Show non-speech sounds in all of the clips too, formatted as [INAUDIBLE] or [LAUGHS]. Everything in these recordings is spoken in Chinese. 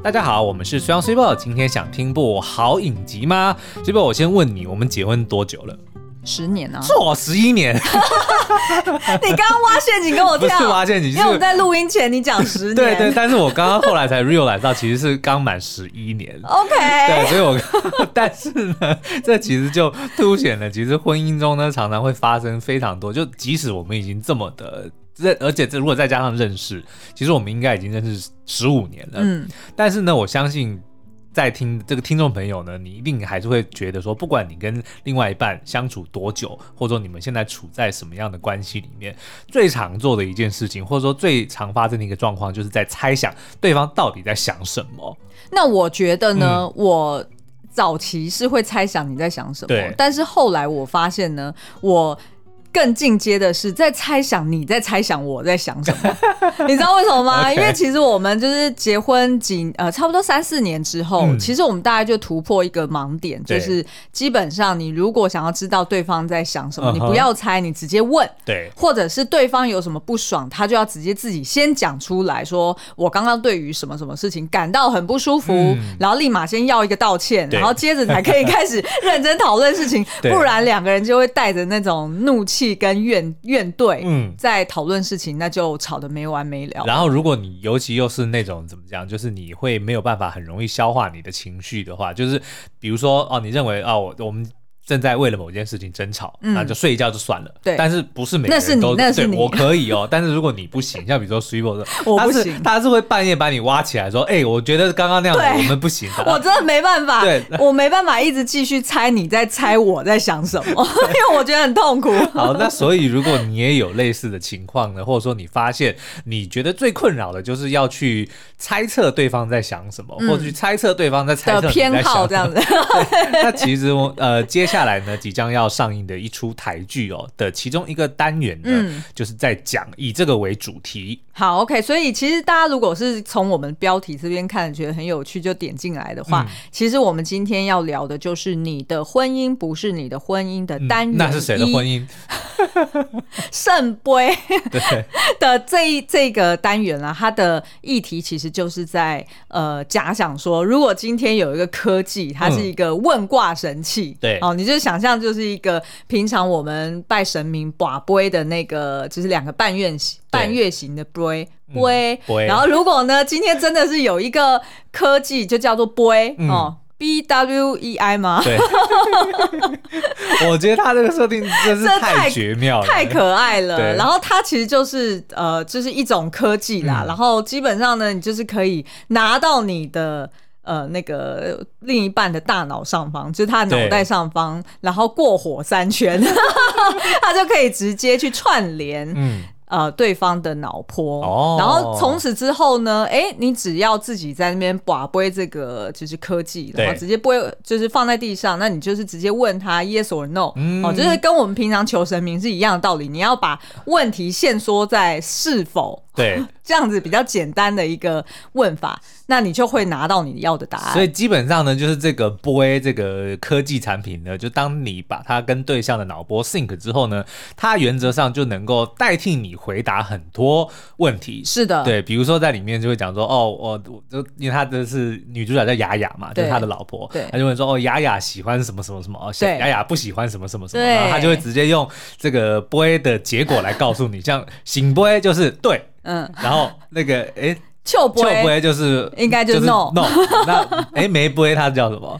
大家好，我们是 Sun Super，今天想听部好影集吗？Super，我先问你，我们结婚多久了？十年啊，错，十一年。[LAUGHS] 你刚刚挖陷阱跟我跳，[LAUGHS] 不是挖陷阱，因为我们在录音前你讲十年，[LAUGHS] 对对，但是我刚刚后来才 realize 到，其实是刚满十一年。OK，对，所以我，但是呢，这其实就凸显了，其实婚姻中呢，常常会发生非常多，就即使我们已经这么的。认，而且这如果再加上认识，其实我们应该已经认识十五年了。嗯，但是呢，我相信在听这个听众朋友呢，你一定还是会觉得说，不管你跟另外一半相处多久，或者说你们现在处在什么样的关系里面，最常做的一件事情，或者说最常发生的一个状况，就是在猜想对方到底在想什么。那我觉得呢，嗯、我早期是会猜想你在想什么，对，但是后来我发现呢，我。更进阶的是在猜想你在猜想我在想什么，[LAUGHS] 你知道为什么吗.因为其实我们就是结婚几呃差不多三四年之后，嗯、其实我们大概就突破一个盲点，就是基本上你如果想要知道对方在想什么，你不要猜，你直接问，对，或者是对方有什么不爽，他就要直接自己先讲出来说，我刚刚对于什么什么事情感到很不舒服，嗯、然后立马先要一个道歉，然后接着才可以开始认真讨论事情，[LAUGHS] 不然两个人就会带着那种怒气。跟怨怨怼，嗯，在讨论事情，那就吵得没完没了。然后，如果你尤其又是那种怎么讲，就是你会没有办法很容易消化你的情绪的话，就是比如说哦，你认为啊哦，我们。正在为了某件事情争吵，那就睡一觉就算了。对，但是不是每个人都对，我可以哦。[LAUGHS] 但是如果你不行，像比如说 Super 说，他是他是会半夜把你挖起来说，哎，我觉得刚刚那样子我们不行。[LAUGHS] 我真的没办法，对，[LAUGHS] 我没办法一直继续猜你在猜我在想什么，因为我觉得很痛苦。好，那所以如果你也有类似的情况呢，或者说你发现你觉得最困扰的就是要去猜测对方在想什么，或者去猜测对方在猜测的偏好这样子。那其实我呃接下。下来呢，即将要上映的一出台剧哦的其中一个单元呢，嗯、就是在讲以这个为主题。好，OK，所以其实大家如果是从我们标题这边看，觉得很有趣，就点进来的话，嗯、其实我们今天要聊的就是你的婚姻不是你的婚姻的单元、嗯。那是谁的婚姻？[LAUGHS] 圣杯 [LAUGHS] 的这一这个单元啊，它的议题其实就是在呃假想说，如果今天有一个科技，它是一个问卦神器，嗯、对，哦，你就想象就是一个平常我们拜神明跋杯的那个，就是两个半月形半月形的杯杯，然后如果呢，今天真的是有一个科技，就叫做杯、嗯、哦。B W E I 吗？对，[LAUGHS] 我觉得他这个设定真是太绝妙了，太可爱了。然后它其实就是呃，就是一种科技啦。嗯、然后基本上呢，你就是可以拿到你的呃那个另一半的大脑上方，就是他的脑袋上方，然后过火三圈，[LAUGHS] 他就可以直接去串联。嗯。呃，对方的脑波，哦、然后从此之后呢，哎，你只要自己在那边把播这个就是科技，然后直接播就是放在地上，那你就是直接问他 yes or no，、嗯、哦，就是跟我们平常求神明是一样的道理，你要把问题限缩在是否。对，[LAUGHS] 这样子比较简单的一个问法，那你就会拿到你要的答案。所以基本上呢，就是这个波这个科技产品呢，就当你把它跟对象的脑波 sync 之后呢，它原则上就能够代替你回答很多问题。是的，对，比如说在里面就会讲说，哦，我我就因为他的是女主角叫雅雅嘛，就是他的老婆，对，他就会说，哦，雅雅喜欢什么什么什么，哦，雅雅不喜欢什么什么什么，然后他就会直接用这个波的结果来告诉你，像醒波就是对。嗯，然后那个哎，秋波秋波就是应该就是 no no，那哎没波它叫什么？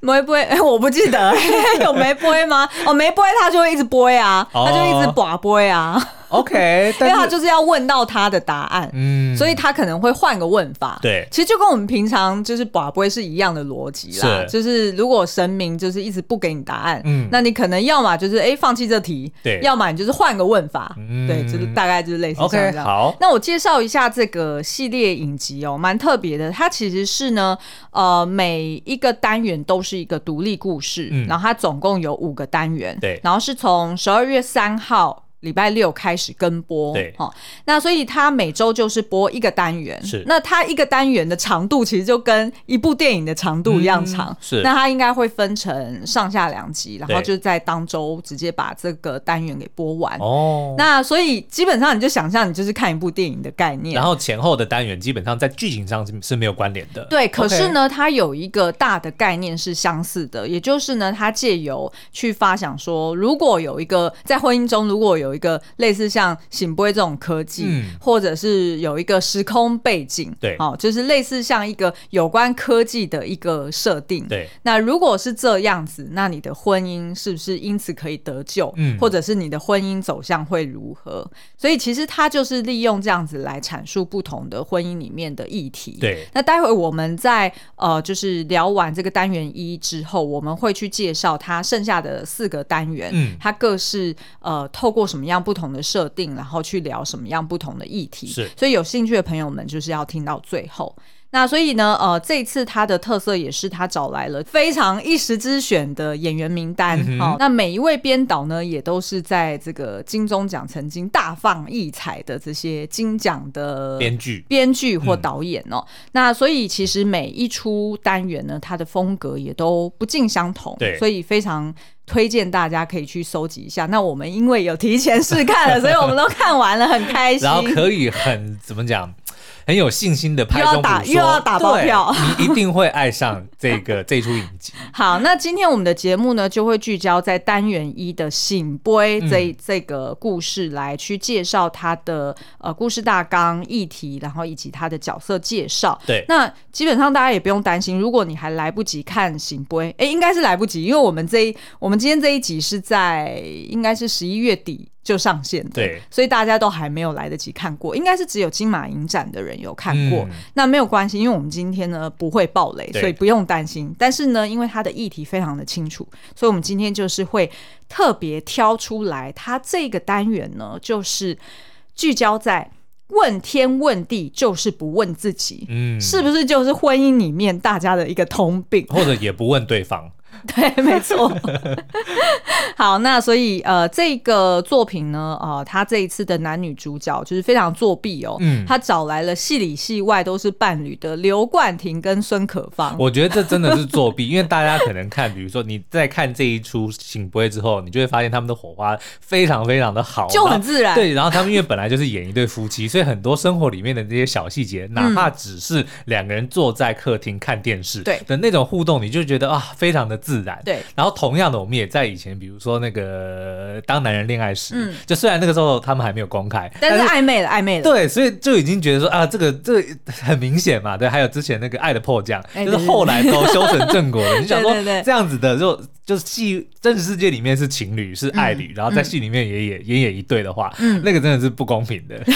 没波哎，[LAUGHS] 我不记得。[LAUGHS] 有没波吗？哦，没波它就会一直波啊，它就一直寡波啊。OK，[LAUGHS] 因为他就是要问到他的答案，嗯，所以他可能会换个问法。对，其实就跟我们平常就是拔杯是一样的逻辑啦。是，就是如果神明就是一直不给你答案，嗯，那你可能要么就是哎放弃这题，对，要么你就是换个问法，嗯，对，就是大概就是类似这样。OK，好。那我介绍一下这个系列影集哦，蛮特别的。它其实是呢，呃，每一个单元都是一个独立故事，嗯，然后它总共有五个单元，对，然后是从十二月三号。礼拜六开始跟播，对，哦，那所以它每周就是播一个单元，是。那它一个单元的长度其实就跟一部电影的长度一样长，嗯、是。那它应该会分成上下两集，然后就在当周直接把这个单元给播完。哦。那所以基本上你就想象你就是看一部电影的概念，然后前后的单元基本上在剧情上是是没有关联的。对，可是呢，它有一个大的概念是相似的，也就是呢，它借由去发想说，如果有一个在婚姻中，如果有有一个类似像醒波这种科技，嗯，或者是有一个时空背景，对，哦，就是类似像一个有关科技的一个设定，对。那如果是这样子，那你的婚姻是不是因此可以得救？嗯，或者是你的婚姻走向会如何？所以其实他就是利用这样子来阐述不同的婚姻里面的议题。对。那待会我们在呃，就是聊完这个单元一之后，我们会去介绍它剩下的四个单元，嗯，它各是呃透过什么。什么样不同的设定，然后去聊什么样不同的议题，是，所以有兴趣的朋友们就是要听到最后。那所以呢，呃，这一次他的特色也是他找来了非常一时之选的演员名单，好、嗯哦，那每一位编导呢，也都是在这个金钟奖曾经大放异彩的这些金奖的编剧、编剧或导演哦。嗯、那所以其实每一出单元呢，它的风格也都不尽相同，对，所以非常推荐大家可以去搜集一下。那我们因为有提前试看了，[LAUGHS] 所以我们都看完了，很开心，然后可以很怎么讲？很有信心的拍中打，又要打包票，你 [LAUGHS] 一定会爱上这个 [LAUGHS] 这出影集。好，那今天我们的节目呢，就会聚焦在单元一的醒杯这、嗯、这个故事，来去介绍它的呃故事大纲、议题，然后以及它的角色介绍。对，那基本上大家也不用担心，如果你还来不及看醒杯，哎，应该是来不及，因为我们这一我们今天这一集是在应该是十一月底。就上线的，对，所以大家都还没有来得及看过，应该是只有金马影展的人有看过。嗯、那没有关系，因为我们今天呢不会爆雷，所以不用担心。但是呢，因为它的议题非常的清楚，所以我们今天就是会特别挑出来，它这个单元呢就是聚焦在问天问地，就是不问自己，嗯，是不是就是婚姻里面大家的一个通病，或者也不问对方。[LAUGHS] 对，没错。[LAUGHS] 好，那所以呃，这个作品呢，呃，他这一次的男女主角就是非常作弊哦。嗯，他找来了戏里戏外都是伴侣的刘冠廷跟孙可芳。我觉得这真的是作弊，因为大家可能看，比如说你在看这一出圣杯之后，你就会发现他们的火花非常非常的好，就很自然。对，然后他们因为本来就是演一对夫妻，所以很多生活里面的这些小细节，哪怕只是两个人坐在客厅看电视，对的那种互动，你就觉得啊，非常的自然。对，然后同样的，我们也在以前，比如说那个当男人恋爱时，嗯，就虽然那个时候他们还没有公开，但是暧昧了，暧昧了，对，所以就已经觉得说啊，这个这个很明显嘛，对，还有之前那个爱的迫降，就是后来都修成正果了。你想说这样子的，就就是戏真实世界里面是情侣是爱侣，然后在戏里面也演也演一对的话，嗯，那个真的是不公平的。[LAUGHS]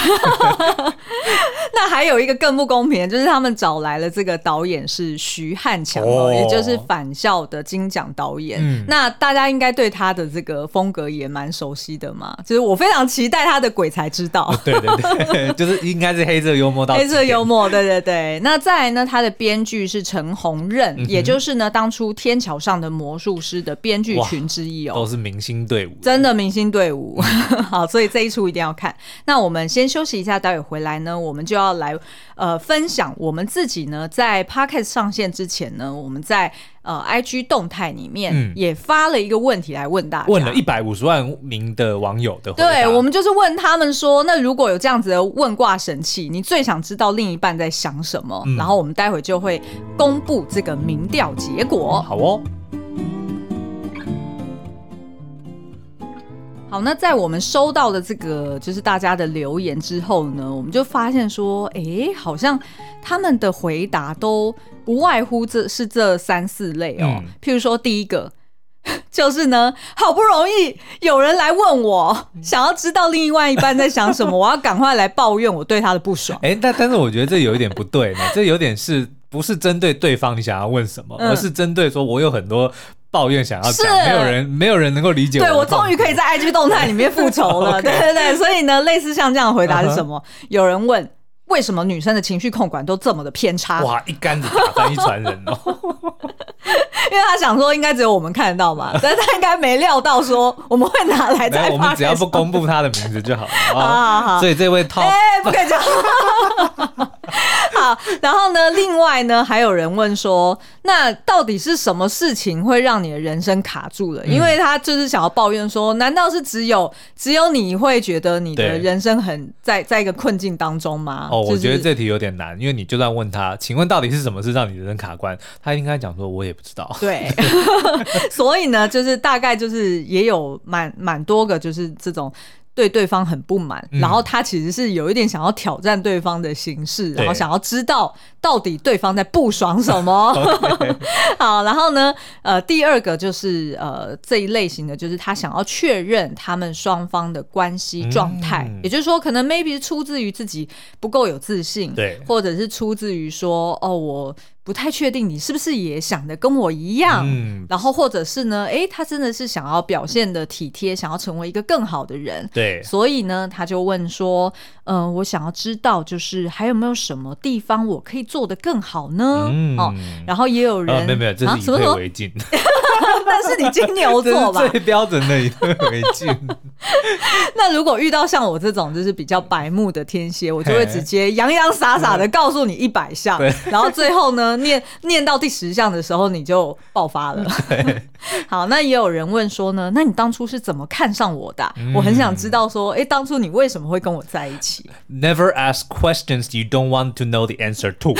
[LAUGHS] 那还有一个更不公平的，就是他们找来了这个导演是徐汉强哦，也就是返校的金奖导演。嗯，那大家应该对他的这个风格也蛮熟悉的嘛，就是我非常期待他的《鬼才知道》。对对对，[LAUGHS] 就是应该是黑色幽默到黑色幽默，对对对。那再来呢，他的编剧是陈鸿任，嗯、也就是呢当初《天桥上的魔术师》的编剧群之一哦，都是明星队伍，真的明星队伍。[LAUGHS] 好，所以这一出一定要看。那我们先休息一下，待会回来呢，我们就要。来呃分享我们自己呢，在 Podcast 上线之前呢，我们在呃 IG 动态里面也发了一个问题来问大家，问了一百五十万名的网友的。对，我们就是问他们说，那如果有这样子的问卦神器，你最想知道另一半在想什么？嗯、然后我们待会就会公布这个民调结果。好哦。好，那在我们收到的这个就是大家的留言之后呢，我们就发现说，哎、欸，好像他们的回答都不外乎这是这三四类哦。嗯、譬如说，第一个 [LAUGHS] 就是呢，好不容易有人来问我，想要知道另外一半在想什么，我要赶快来抱怨我对他的不爽。哎、欸，但但是我觉得这有一点不对呢，这有点是不是针对对方你想要问什么，嗯、而是针对说我有很多。抱怨想要讲，是没有人，没有人能够理解我。对，我终于可以在 IG 动态里面复仇了。[LAUGHS] [LAUGHS] 对对对，所以呢，类似像这样的回答是什么？Uh huh. 有人问为什么女生的情绪控管都这么的偏差？哇，一竿子打翻一船人哦！[LAUGHS] 因为他想说应该只有我们看得到嘛，但是他应该没料到说我们会拿来在。我们只要不公布他的名字就好了。好好好，所以这位 Top，哎，不可以讲。好，然后呢，另外呢，还有人问说，那到底是什么事情会让你的人生卡住了？因为他就是想要抱怨说，难道是只有只有你会觉得你的人生很在在一个困境当中吗？哦，我觉得这题有点难，因为你就算问他，请问到底是什么事让你人生卡关，他应该讲说，我也不知道。对，[LAUGHS] 所以呢，就是大概就是也有蛮蛮多个，就是这种。对对方很不满，然后他其实是有一点想要挑战对方的形式，嗯、然后想要知道到底对方在不爽什么。[LAUGHS] [LAUGHS] 好，然后呢，呃，第二个就是呃这一类型的，就是他想要确认他们双方的关系状态，嗯、也就是说，可能 maybe 是出自于自己不够有自信，对，或者是出自于说，哦，我。不太确定你是不是也想的跟我一样，嗯，然后或者是呢，哎，他真的是想要表现的体贴，想要成为一个更好的人，对，所以呢，他就问说，嗯、呃，我想要知道，就是还有没有什么地方我可以做的更好呢？嗯、哦，然后也有人，呃、没有没有，这是以退为进。[LAUGHS] 啊但是你金牛座吧，[LAUGHS] 最标准的以退为进。[LAUGHS] 那如果遇到像我这种就是比较白目的天蝎，我就会直接洋洋洒洒的告诉你一百项，然后最后呢，念念到第十项的时候你就爆发了。[LAUGHS] 好，那也有人问说呢，那你当初是怎么看上我的？我很想知道说，哎，当初你为什么会跟我在一起？Never ask questions you don't want to know the answer to。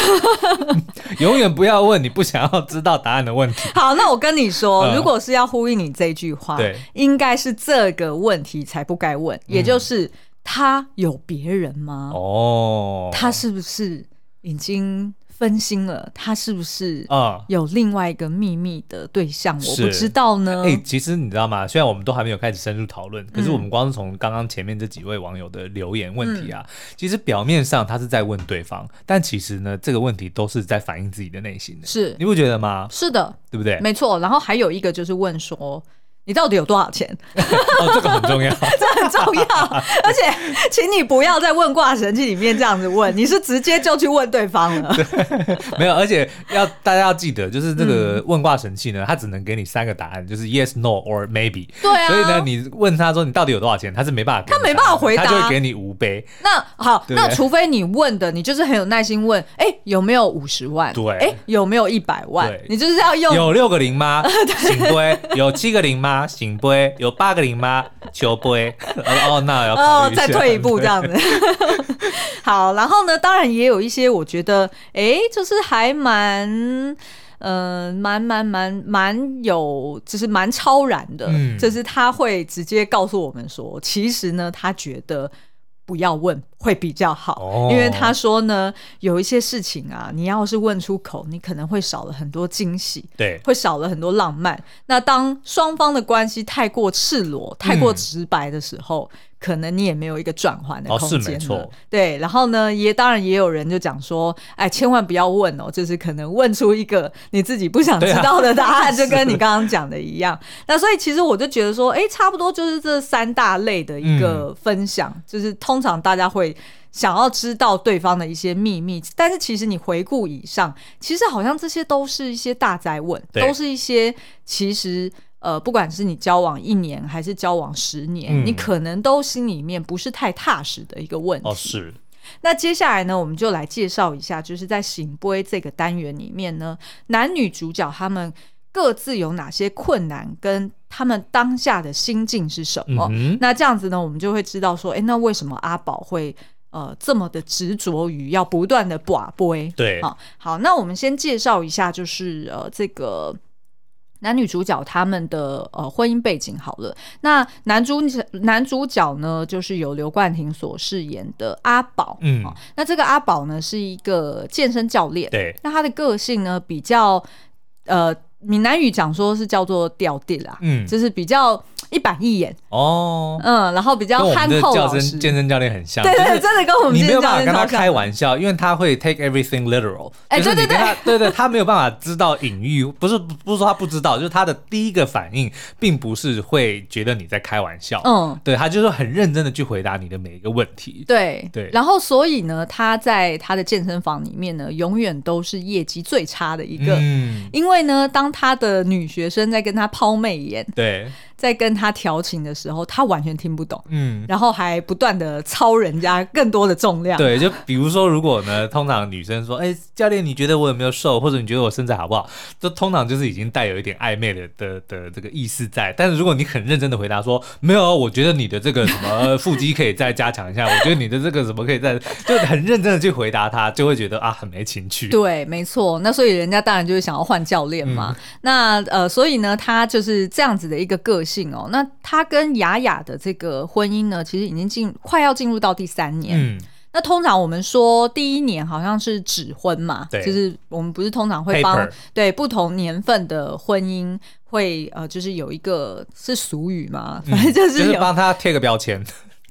[LAUGHS] 永远不要问你不想要知道答案的问题。好，那我跟你说。说，如果是要呼应你这句话，对，应该是这个问题才不该问，也就是他有别人吗？哦，他是不是已经？分心了，他是不是啊有另外一个秘密的对象？嗯、我不知道呢。哎、欸，其实你知道吗？虽然我们都还没有开始深入讨论，嗯、可是我们光是从刚刚前面这几位网友的留言问题啊，嗯、其实表面上他是在问对方，但其实呢，这个问题都是在反映自己的内心的。是，你不觉得吗？是的，对不对？没错。然后还有一个就是问说。你到底有多少钱？[LAUGHS] 哦，这个很重要，[LAUGHS] 这很重要。而且，请你不要在问卦神器里面这样子问，你是直接就去问对方了。对，没有，而且要大家要记得，就是这个问卦神器呢，它只能给你三个答案，就是 yes、no or maybe。对啊。所以呢，你问他说你到底有多少钱，他是没办法，他没办法回答，他就会给你五倍。那好，那除非你问的，你就是很有耐心问，哎，有没有五十万？对，哎，有没有一百万？你就是要用有六个零吗？[LAUGHS] 请归？有七个零吗？行。不会有八个零吗？求杯哦，那要哦，再退一步这样子。[LAUGHS] 好，然后呢，当然也有一些，我觉得，哎，就是还蛮，嗯、呃，蛮蛮蛮蛮有，就是蛮超然的，嗯、就是他会直接告诉我们说，其实呢，他觉得。不要问会比较好，哦、因为他说呢，有一些事情啊，你要是问出口，你可能会少了很多惊喜，对，会少了很多浪漫。那当双方的关系太过赤裸、太过直白的时候。嗯可能你也没有一个转换的空间，哦，是没错。对，然后呢，也当然也有人就讲说，哎，千万不要问哦，就是可能问出一个你自己不想知道的答案，[LAUGHS] 啊、就跟你刚刚讲的一样。那所以其实我就觉得说，哎，差不多就是这三大类的一个分享，嗯、就是通常大家会想要知道对方的一些秘密，但是其实你回顾以上，其实好像这些都是一些大哉问，都是一些其实。呃，不管是你交往一年还是交往十年，嗯、你可能都心里面不是太踏实的一个问题。哦，是。那接下来呢，我们就来介绍一下，就是在醒杯这个单元里面呢，男女主角他们各自有哪些困难，跟他们当下的心境是什么。嗯、那这样子呢，我们就会知道说，哎，那为什么阿宝会呃这么的执着于要不断的寡杯？对，好，好，那我们先介绍一下，就是呃这个。男女主角他们的呃婚姻背景好了，那男主角男主角呢，就是由刘冠廷所饰演的阿宝，嗯、哦，那这个阿宝呢是一个健身教练，对，那他的个性呢比较呃闽南语讲说是叫做吊地啦，嗯，就是比较。一板一眼。哦，嗯，然后比较憨厚老实，健身教练很像，对对，真的跟我们健身教练你没有办法跟他开玩笑，因为他会 take everything literal，哎，对对对，对对，他没有办法知道隐喻，不是不是说他不知道，就是他的第一个反应并不是会觉得你在开玩笑，嗯，对，他就是很认真的去回答你的每一个问题，对。对，然后所以呢，他在他的健身房里面呢，永远都是业绩最差的一个，嗯，因为呢，当他的女学生在跟他抛媚眼，对。在跟他调情的时候，他完全听不懂，嗯，然后还不断的操人家更多的重量。对，就比如说，如果呢，[LAUGHS] 通常女生说：“哎、欸，教练，你觉得我有没有瘦？或者你觉得我身材好不好？”就通常就是已经带有一点暧昧的的的这个意思在。但是如果你很认真的回答说：“没有，我觉得你的这个什么 [LAUGHS] 腹肌可以再加强一下，我觉得你的这个什么可以再……”就很认真的去回答他，就会觉得啊，很没情趣。对，没错。那所以人家当然就是想要换教练嘛。嗯、那呃，所以呢，他就是这样子的一个个性哦。那他跟雅雅的这个婚姻呢，其实已经进快要进入到第三年。嗯，那通常我们说第一年好像是指婚嘛，就是我们不是通常会帮对不同年份的婚姻会呃，就是有一个是俗语嘛，反正就是就是帮他贴个标签。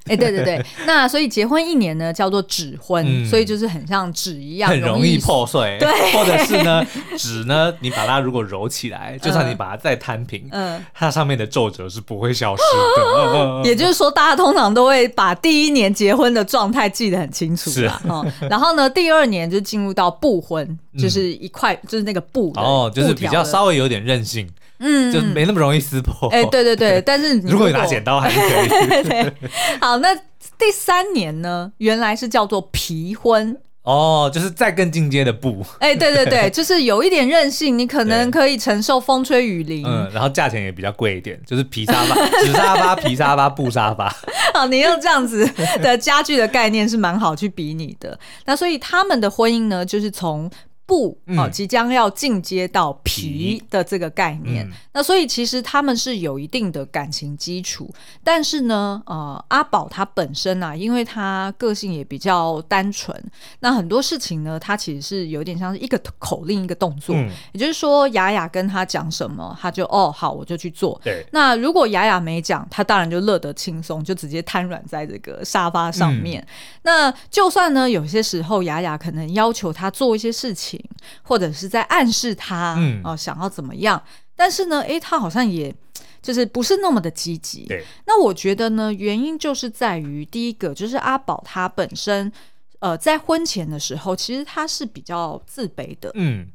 [LAUGHS] 哎，欸、对对对，那所以结婚一年呢，叫做纸婚，嗯、所以就是很像纸一样，很容易破碎。对，或者是呢，纸呢，你把它如果揉起来，就算你把它再摊平，嗯，它上面的皱褶是不会消失的。嗯、[LAUGHS] 也就是说，大家通常都会把第一年结婚的状态记得很清楚啦。是哦，然后呢，第二年就进入到布婚，就是一块，就是那个布哦，就是比较稍微有点韧性。嗯，就没那么容易撕破。哎、欸，对对对，[LAUGHS] 但是如果，你拿剪刀还是可以。[LAUGHS] 对对好，那第三年呢？原来是叫做皮婚哦，就是再更进阶的布。哎、欸，对对对，[LAUGHS] 就是有一点韧性，你可能可以承受风吹雨淋。嗯，然后价钱也比较贵一点，就是皮沙发、纸沙发、皮沙发、布沙发。好，你用这样子的家具的概念是蛮好去比拟的。那所以他们的婚姻呢，就是从。布哦，即将要进阶到皮的这个概念，嗯、那所以其实他们是有一定的感情基础，但是呢，呃，阿宝他本身啊，因为他个性也比较单纯，那很多事情呢，他其实是有点像是一个口令一个动作，嗯、也就是说，雅雅跟他讲什么，他就哦好，我就去做。对，那如果雅雅没讲，他当然就乐得轻松，就直接瘫软在这个沙发上面。嗯、那就算呢，有些时候雅雅可能要求他做一些事情。或者是在暗示他，嗯，哦，想要怎么样？但是呢，诶，他好像也就是不是那么的积极。对，那我觉得呢，原因就是在于第一个，就是阿宝他本身，呃，在婚前的时候，其实他是比较自卑的，嗯。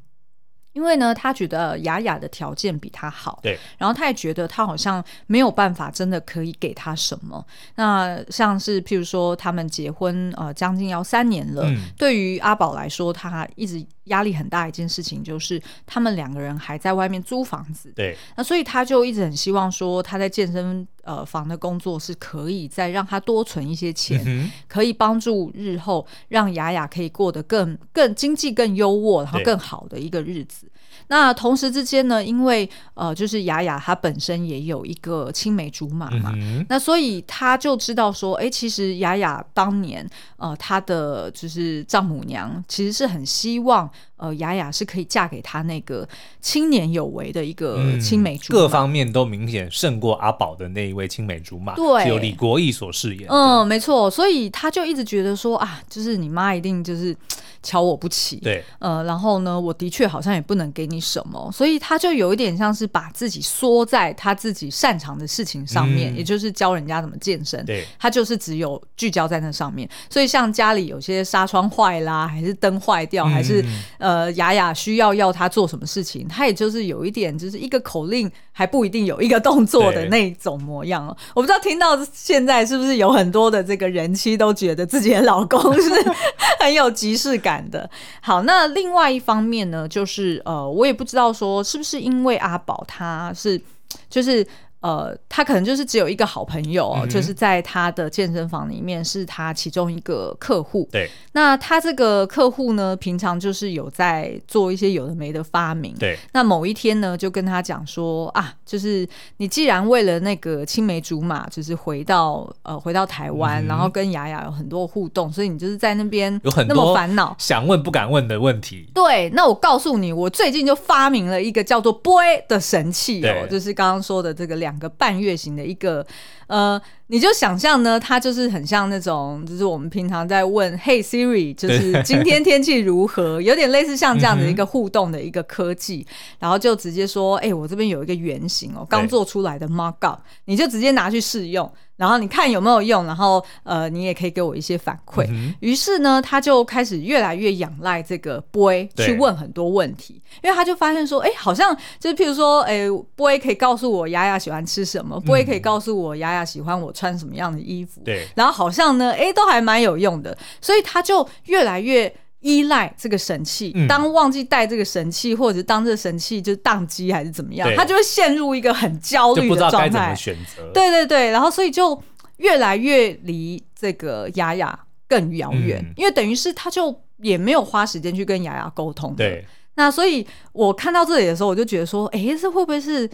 因为呢，他觉得雅雅的条件比他好，对，然后他也觉得他好像没有办法真的可以给他什么。那像是譬如说，他们结婚呃将近要三年了，嗯、对于阿宝来说，他一直压力很大一件事情就是他们两个人还在外面租房子，对，那所以他就一直很希望说他在健身呃房的工作是可以再让他多存一些钱，嗯、可以帮助日后让雅雅可以过得更更经济更优渥，然后更好的一个日子。那同时之间呢，因为呃，就是雅雅她本身也有一个青梅竹马嘛，嗯、那所以她就知道说，哎、欸，其实雅雅当年呃，她的就是丈母娘其实是很希望呃，雅雅是可以嫁给他那个青年有为的一个青梅竹马，各方面都明显胜过阿宝的那一位青梅竹马，对，是由李国义所饰演。嗯，没错，所以他就一直觉得说啊，就是你妈一定就是。瞧我不起，对，呃，然后呢，我的确好像也不能给你什么，所以他就有一点像是把自己缩在他自己擅长的事情上面，嗯、也就是教人家怎么健身，对，他就是只有聚焦在那上面。所以像家里有些纱窗坏啦，还是灯坏掉，嗯、还是呃呃雅雅需要要他做什么事情，他也就是有一点就是一个口令还不一定有一个动作的那种模样。我不知道听到现在是不是有很多的这个人妻都觉得自己的老公是很有即视。感的好，那另外一方面呢，就是呃，我也不知道说是不是因为阿宝他是就是。呃，他可能就是只有一个好朋友，嗯、就是在他的健身房里面是他其中一个客户。对，那他这个客户呢，平常就是有在做一些有的没的发明。对，那某一天呢，就跟他讲说啊，就是你既然为了那个青梅竹马，就是回到呃回到台湾，嗯、然后跟雅雅有很多互动，所以你就是在那边有很多烦恼，想问不敢问的问题。对，那我告诉你，我最近就发明了一个叫做 “boy” 的神器哦，就是刚刚说的这个两。两个半月形的一个，呃，你就想象呢，它就是很像那种，就是我们平常在问 “Hey Siri”，就是今天天气如何，[LAUGHS] 有点类似像这样的一个互动的一个科技，然后就直接说：“哎、欸，我这边有一个原型哦，刚做出来的 Markup，你就直接拿去试用。”然后你看有没有用，然后呃，你也可以给我一些反馈。嗯、于是呢，他就开始越来越仰赖这个 boy 去问很多问题，因为他就发现说，哎，好像就是譬如说，哎，boy 可以告诉我雅雅喜欢吃什么、嗯、，boy 可以告诉我雅雅喜欢我穿什么样的衣服，对，然后好像呢，哎，都还蛮有用的，所以他就越来越。依赖这个神器，当忘记带这个神器，嗯、或者是当这个神器就宕机还是怎么样，他就会陷入一个很焦虑的状态。对对对，然后所以就越来越离这个雅雅更遥远，嗯、因为等于是他就也没有花时间去跟雅雅沟通。对，那所以我看到这里的时候，我就觉得说，哎，这会不会是？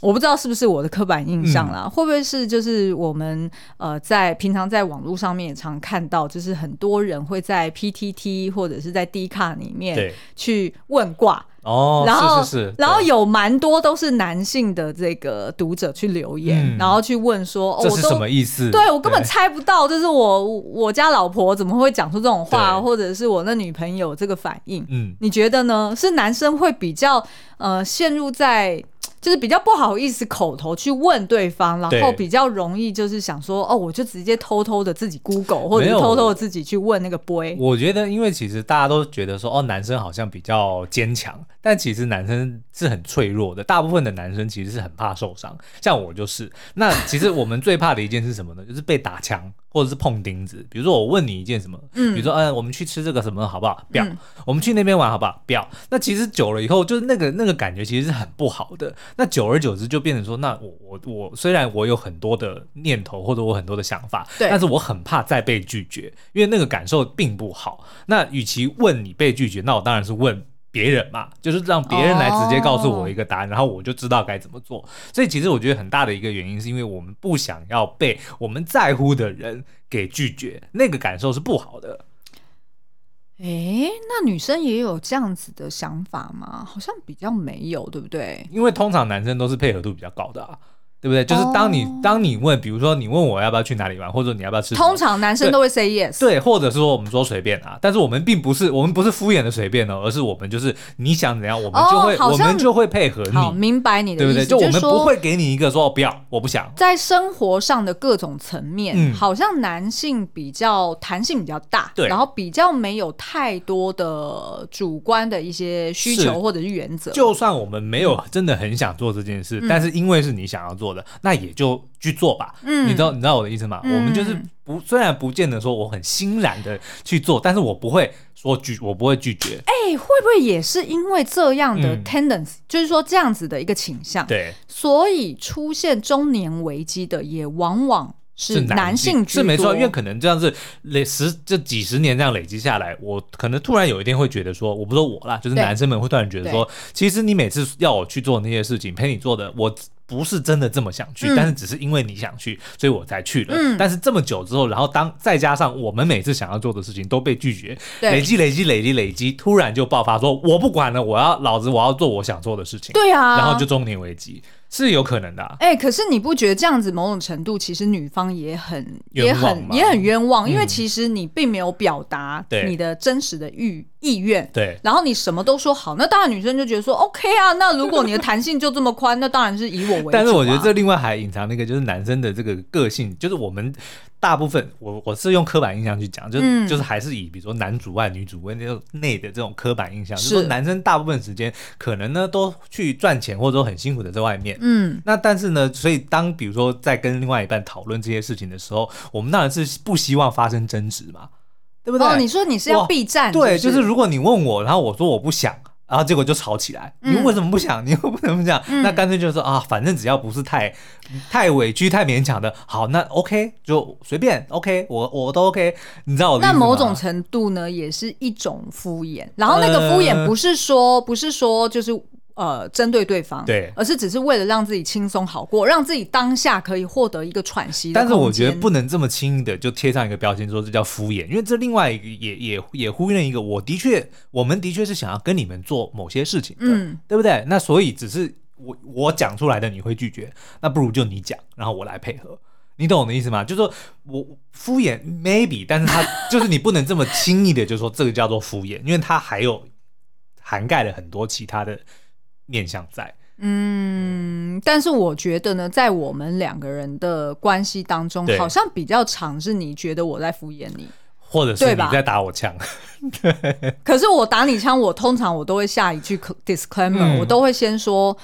我不知道是不是我的刻板印象啦，嗯、会不会是就是我们呃在平常在网络上面也常看到，就是很多人会在 PTT 或者是在 D 卡里面去问卦哦，然后是是是，然后有蛮多都是男性的这个读者去留言，嗯、然后去问说、哦、这是什么意思？对我根本猜不到，就是我我家老婆怎么会讲出这种话，或者是我那女朋友这个反应？嗯，你觉得呢？是男生会比较呃陷入在。就是比较不好意思口头去问对方，然后比较容易就是想说哦，我就直接偷偷的自己 Google 或者偷偷的自己去问那个 boy。我觉得，因为其实大家都觉得说哦，男生好像比较坚强，但其实男生是很脆弱的。大部分的男生其实是很怕受伤，像我就是。那其实我们最怕的一件是什么呢？就是被打枪。或者是碰钉子，比如说我问你一件什么，嗯，比如说，嗯，我们去吃这个什么好不好？不要，嗯、我们去那边玩好不好？不要。那其实久了以后，就是那个那个感觉其实是很不好的。那久而久之就变成说，那我我我虽然我有很多的念头或者我很多的想法，对，但是我很怕再被拒绝，因为那个感受并不好。那与其问你被拒绝，那我当然是问。别人嘛，就是让别人来直接告诉我一个答案，oh. 然后我就知道该怎么做。所以其实我觉得很大的一个原因，是因为我们不想要被我们在乎的人给拒绝，那个感受是不好的。哎，那女生也有这样子的想法吗？好像比较没有，对不对？因为通常男生都是配合度比较高的啊。对不对？就是当你、oh. 当你问，比如说你问我要不要去哪里玩，或者你要不要吃，通常男生都会 say yes。对，或者是说我们说随便啊，但是我们并不是我们不是敷衍的随便哦，而是我们就是你想怎样，我们就会、oh, 我们就会配合你。好，明白你的意思，对不对？就我们不会给你一个说不要，我不想。在生活上的各种层面，嗯、好像男性比较弹性比较大，对，然后比较没有太多的主观的一些需求或者是原则。就算我们没有真的很想做这件事，嗯、但是因为是你想要做的，那也就。去做吧，嗯，你知道你知道我的意思吗？嗯、我们就是不，虽然不见得说我很欣然的去做，但是我不会说拒，我不会拒绝。哎、欸，会不会也是因为这样的 tendency，、嗯、就是说这样子的一个倾向，对，所以出现中年危机的也往往是男性居多，是没错，因为可能这样子累十这几十年这样累积下来，我可能突然有一天会觉得说，我不说我啦，就是男生们会突然觉得说，其实你每次要我去做那些事情，陪你做的，我。不是真的这么想去，嗯、但是只是因为你想去，所以我才去了。嗯、但是这么久之后，然后当再加上我们每次想要做的事情都被拒绝，对累积累积累积累积，突然就爆发，说我不管了，我要老子我要做我想做的事情。对啊，然后就中年危机。是有可能的，啊，哎、欸，可是你不觉得这样子某种程度，其实女方也很也很也很冤枉，因为其实你并没有表达你的真实的欲意愿，对，然后你什么都说好，那当然女生就觉得说 OK 啊，那如果你的弹性就这么宽，那当然是以我为主，啊。但是我觉得这另外还隐藏那个就是男生的这个个性，就是我们。大部分我我是用刻板印象去讲，就、嗯、就是还是以比如说男主外女主外那种内的这种刻板印象，是。就是说男生大部分时间可能呢都去赚钱或者说很辛苦的在外面，嗯，那但是呢，所以当比如说在跟另外一半讨论这些事情的时候，我们当然是不希望发生争执嘛，对不对？哦，你说你是要避战，对，就是如果你问我，然后我说我不想。然后结果就吵起来，你为什么不想？嗯、[LAUGHS] 你又不能不想？嗯、那干脆就是说啊，反正只要不是太太委屈、太勉强的，好，那 OK 就随便 OK，我我都 OK，你知道我？那某种程度呢，也是一种敷衍。然后那个敷衍不是说、呃、不是说就是。呃，针对对方，对，而是只是为了让自己轻松好过，让自己当下可以获得一个喘息。但是我觉得不能这么轻易的就贴上一个标签，说这叫敷衍，因为这另外一个也也也呼应了一个，我的确，我们的确是想要跟你们做某些事情的，嗯，对不对？那所以只是。我我讲出来的你会拒绝，那不如就你讲，然后我来配合。你懂我的意思吗？就是说我敷衍 [LAUGHS] maybe，但是他就是你不能这么轻易的就说这个叫做敷衍，因为他还有涵盖了很多其他的面向在。嗯，但是我觉得呢，在我们两个人的关系当中，好像比较常是你觉得我在敷衍你，或者是你在打我枪。对，[LAUGHS] 可是我打你枪，我通常我都会下一句 disclaimer，、嗯、我都会先说。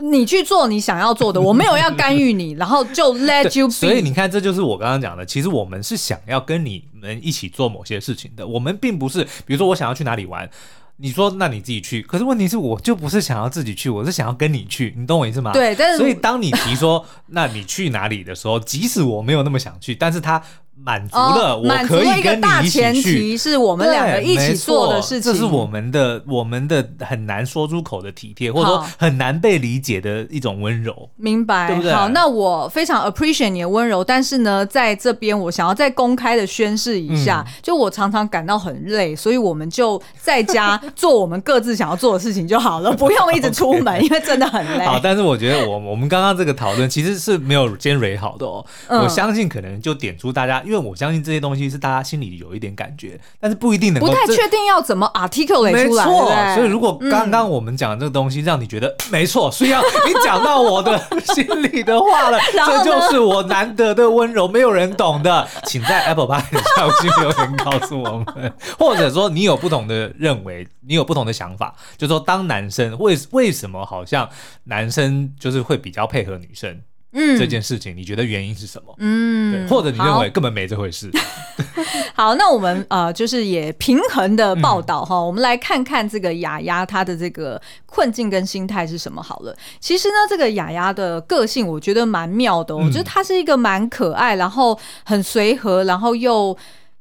你去做你想要做的，我没有要干预你，然后就 let you be。所以你看，这就是我刚刚讲的。其实我们是想要跟你们一起做某些事情的。我们并不是，比如说我想要去哪里玩，你说那你自己去。可是问题是，我就不是想要自己去，我是想要跟你去。你懂我意思吗？对。但是，所以当你提说 [LAUGHS] 那你去哪里的时候，即使我没有那么想去，但是他。满足了，我可以跟你一起去。前提是我们两个一起做的事情，这是我们的我们的很难说出口的体贴，或者说很难被理解的一种温柔。明白，对不对？好，那我非常 appreciate 你的温柔，但是呢，在这边我想要再公开的宣誓一下，嗯、就我常常感到很累，所以我们就在家做我们各自想要做的事情就好了，不用一直出门，[LAUGHS] 因为真的很累。好，但是我觉得我我们刚刚这个讨论其实是没有尖锐好的哦，嗯、我相信可能就点出大家，因为我相信这些东西。是大家心里有一点感觉，但是不一定能够。不太确定要怎么 articulate 出来。没错，所以如果刚刚我们讲的这个东西让你觉得、嗯、没错，需要你讲到我的 [LAUGHS] 心里的话了，[LAUGHS] 这就是我难得的温柔，没有人懂的，请在 Apple Podcast 下面留言告诉我们，或者说你有不同的认为，你有不同的想法，就是说当男生为为什么好像男生就是会比较配合女生？嗯，这件事情你觉得原因是什么？嗯，对，或者你认为根本没这回事？[LAUGHS] 好，那我们呃，就是也平衡的报道哈，嗯、我们来看看这个雅雅她的这个困境跟心态是什么好了。其实呢，这个雅雅的个性我觉得蛮妙的，嗯、我觉得她是一个蛮可爱，然后很随和，然后又。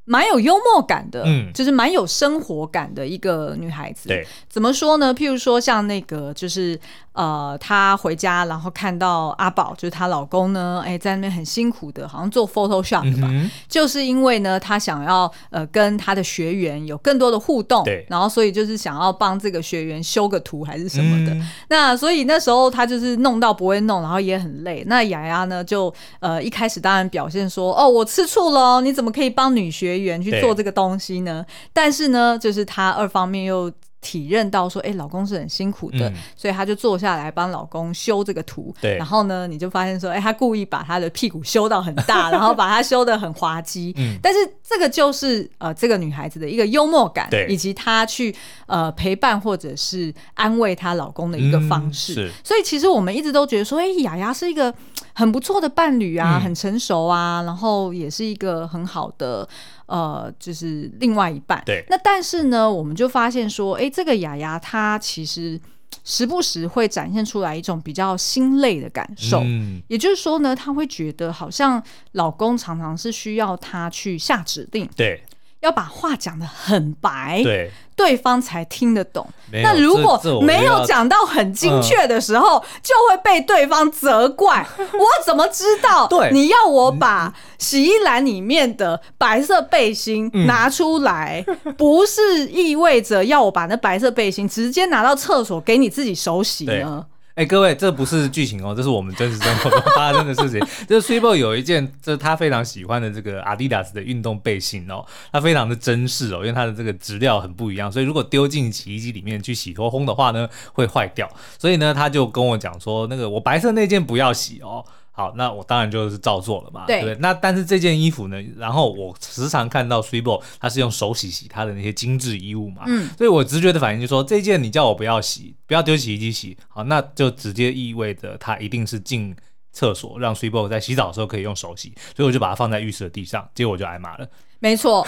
蛮有幽默感的，嗯，就是蛮有生活感的一个女孩子。对，怎么说呢？譬如说，像那个，就是呃，她回家，然后看到阿宝，就是她老公呢，哎，在那边很辛苦的，好像做 Photoshop 吧，嗯、就是因为呢，她想要呃跟她的学员有更多的互动，对，然后所以就是想要帮这个学员修个图还是什么的。嗯、那所以那时候她就是弄到不会弄，然后也很累。那雅雅呢，就呃一开始当然表现说，哦，我吃醋了，你怎么可以帮女学员去做这个东西呢？但是呢，就是她二方面又体认到说，哎、欸，老公是很辛苦的，嗯、所以她就坐下来帮老公修这个图。对，然后呢，你就发现说，哎、欸，他故意把她的屁股修到很大，然后把它修的很滑稽。嗯，但是这个就是呃，这个女孩子的一个幽默感，对，以及她去呃陪伴或者是安慰她老公的一个方式。嗯、是，所以其实我们一直都觉得说，哎、欸，雅雅是一个很不错的伴侣啊，嗯、很成熟啊，然后也是一个很好的。呃，就是另外一半。对。那但是呢，我们就发现说，哎，这个雅雅她其实时不时会展现出来一种比较心累的感受。嗯。也就是说呢，她会觉得好像老公常常是需要她去下指令。对。要把话讲的很白。对。对方才听得懂。那如果没有讲到很精确的时候，就会被对方责怪。[LAUGHS] 我怎么知道？对，你要我把洗衣篮里面的白色背心拿出来，嗯、[LAUGHS] 不是意味着要我把那白色背心直接拿到厕所给你自己手洗呢？哎、各位，这不是剧情哦，这是我们真实生活中发生的事情。就是 Super 有一件，就是他非常喜欢的这个 Adidas 的运动背心哦，他非常的珍视哦，因为它的这个质料很不一样，所以如果丢进洗衣机里面去洗脱烘的话呢，会坏掉。所以呢，他就跟我讲说，那个我白色那件不要洗哦。好，那我当然就是照做了嘛，对不对？那但是这件衣服呢，然后我时常看到 Swibo 他是用手洗洗他的那些精致衣物嘛，嗯，所以我直觉的反应就是说，这件你叫我不要洗，不要丢洗衣机洗，好，那就直接意味着它一定是进厕所让 Swibo 在洗澡的时候可以用手洗，所以我就把它放在浴室的地上，结果我就挨骂了。没错，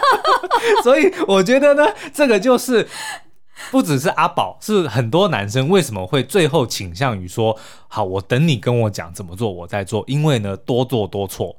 [LAUGHS] 所以我觉得呢，这个就是。不只是阿宝，是很多男生为什么会最后倾向于说好，我等你跟我讲怎么做，我再做，因为呢，多做多错，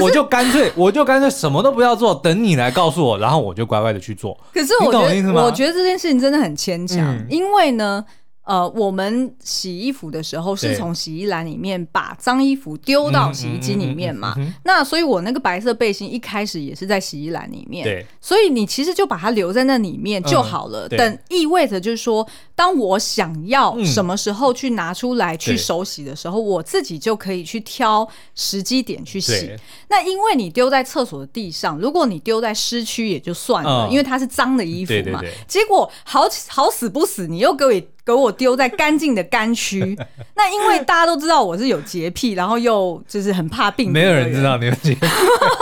我就干脆我就干脆什么都不要做，等你来告诉我，然后我就乖乖的去做。可是我觉得，我觉得这件事情真的很牵强，嗯、因为呢，呃，我们洗衣服的时候是从洗衣篮里面把脏衣服丢到洗衣机里面嘛？那所以我那个白色背心一开始也是在洗衣篮里面。对，所以你其实就把它留在那里面就好了。等、嗯、意味着就是说，当我想要什么时候去拿出来去手洗的时候，我自己就可以去挑时机点去洗。那因为你丢在厕所的地上，如果你丢在湿区也就算了，嗯、因为它是脏的衣服嘛。对对对，结果好好死不死，你又给我。给我丢在干净的干区，[LAUGHS] 那因为大家都知道我是有洁癖，然后又就是很怕病，没有人知道你有洁癖。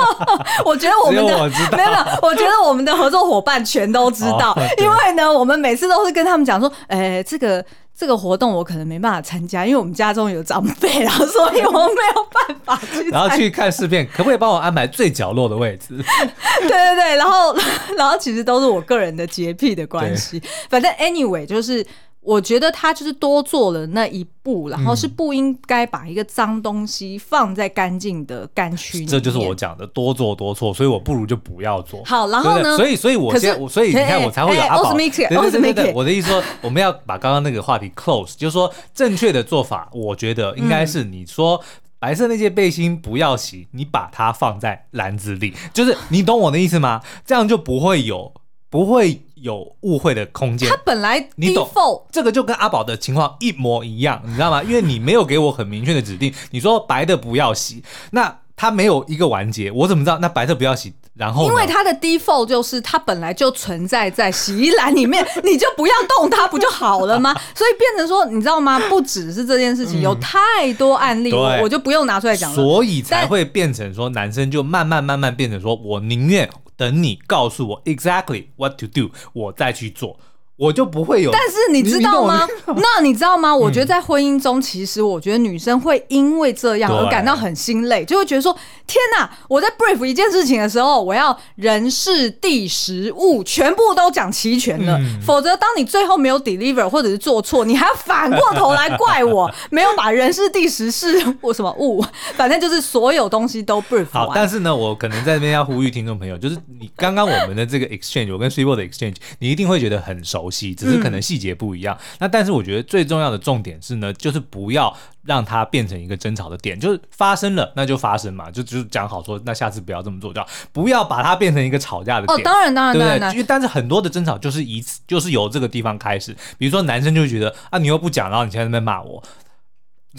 [LAUGHS] 我觉得我们的我没有没有，我觉得我们的合作伙伴全都知道，哦、因为呢，我们每次都是跟他们讲说，哎、欸，这个这个活动我可能没办法参加，因为我们家中有长辈，然后所以我们没有办法去。然后去看试片，可不可以帮我安排最角落的位置？[LAUGHS] 对对对，然后然后其实都是我个人的洁癖的关系，反正 anyway 就是。我觉得他就是多做了那一步，然后是不应该把一个脏东西放在干净的干区。这就是我讲的多做多错，所以我不如就不要做。好，然后呢？所以，所以我先，所以你看，我才会有阿宝。对对对，我的意思说，我们要把刚刚那个话题 close，就是说正确的做法，我觉得应该是你说白色那件背心不要洗，你把它放在篮子里，就是你懂我的意思吗？这样就不会有，不会。有误会的空间。他本来你懂这个就跟阿宝的情况一模一样，你知道吗？因为你没有给我很明确的指定，你说白的不要洗，那他没有一个完结，我怎么知道？那白的不要洗，然后因为它的 default 就是它本来就存在在洗衣篮里面，你就不要动它，不就好了吗？[LAUGHS] 所以变成说，你知道吗？不只是这件事情，嗯、有太多案例，我就不用拿出来讲了。所以才会变成说，男生就慢慢慢慢变成说我宁愿。等你告诉我 exactly what to do，我再去做，我就不会有。但是你知道吗？[LAUGHS] 那你知道吗？我觉得在婚姻中，其实我觉得女生会因为这样而感到很心累，就会觉得说：天哪！我在 brief 一件事情的时候，我要人事地时物全部都讲齐全了，否则当你最后没有 deliver 或者是做错，你还要反过头来怪我 [LAUGHS] 没有把人事地时事或什么物，反正就是所有东西都 brief 好。但是呢，我可能在这边要呼吁听众朋友，就是你刚刚我们的这个 exchange，我跟 Sweetboy 的 exchange，你一定会觉得很熟悉，只是可能细节不一样。那但是我觉得。最重要的重点是呢，就是不要让它变成一个争吵的点，就是发生了那就发生嘛，就就讲好说，那下次不要这么做，就不要把它变成一个吵架的点。哦，当然当然，对不对？因为但是很多的争吵就是一次，就是由这个地方开始。比如说男生就觉得啊，你又不讲，然后你现在在那边骂我，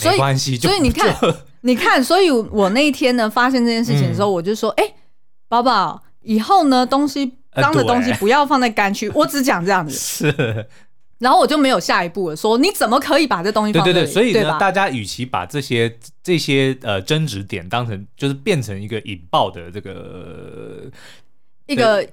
没关系。所以你看，你看，所以我那一天呢，发现这件事情的时候，嗯、我就说，哎，宝宝，以后呢，东西脏的东西不要放在干区，我只讲这样子。是。然后我就没有下一步了，说你怎么可以把这东西放对对对，所以呢，大家与其把这些这些呃争执点当成就是变成一个引爆的这个一个